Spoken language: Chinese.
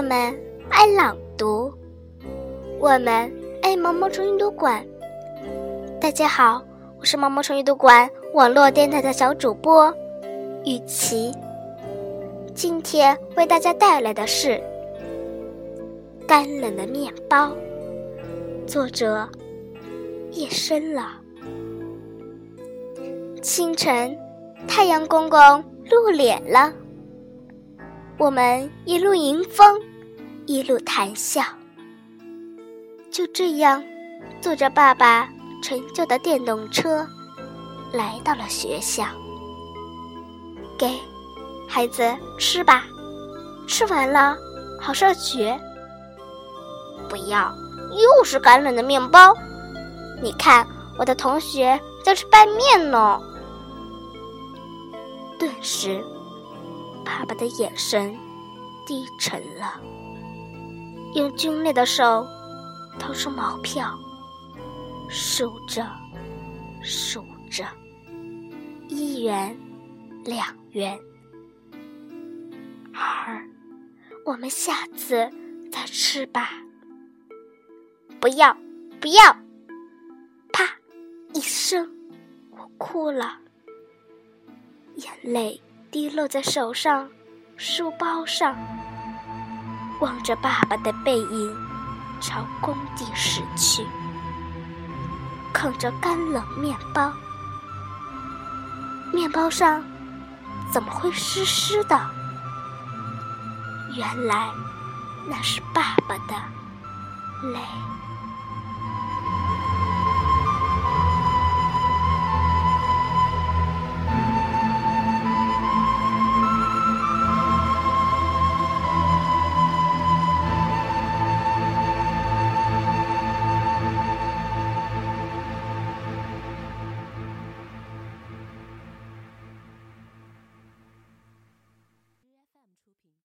我们爱朗读，我们爱毛毛虫阅读馆。大家好，我是毛毛虫阅读馆网络电台的小主播雨琪。今天为大家带来的是《干冷的面包》，作者夜深了。清晨，太阳公公露脸了。我们一路迎风，一路谈笑。就这样，坐着爸爸陈旧的电动车，来到了学校。给，孩子吃吧，吃完了好上学。不要，又是干冷的面包。你看，我的同学在吃拌面呢。顿时。爸爸的眼神低沉了，用皲裂的手掏出毛票，数着，数着，一元，两元。儿，我们下次再吃吧。不要，不要！啪一声，我哭了，眼泪。滴落在手上、书包上，望着爸爸的背影朝工地驶去，啃着干冷面包，面包上怎么会湿湿的？原来那是爸爸的泪。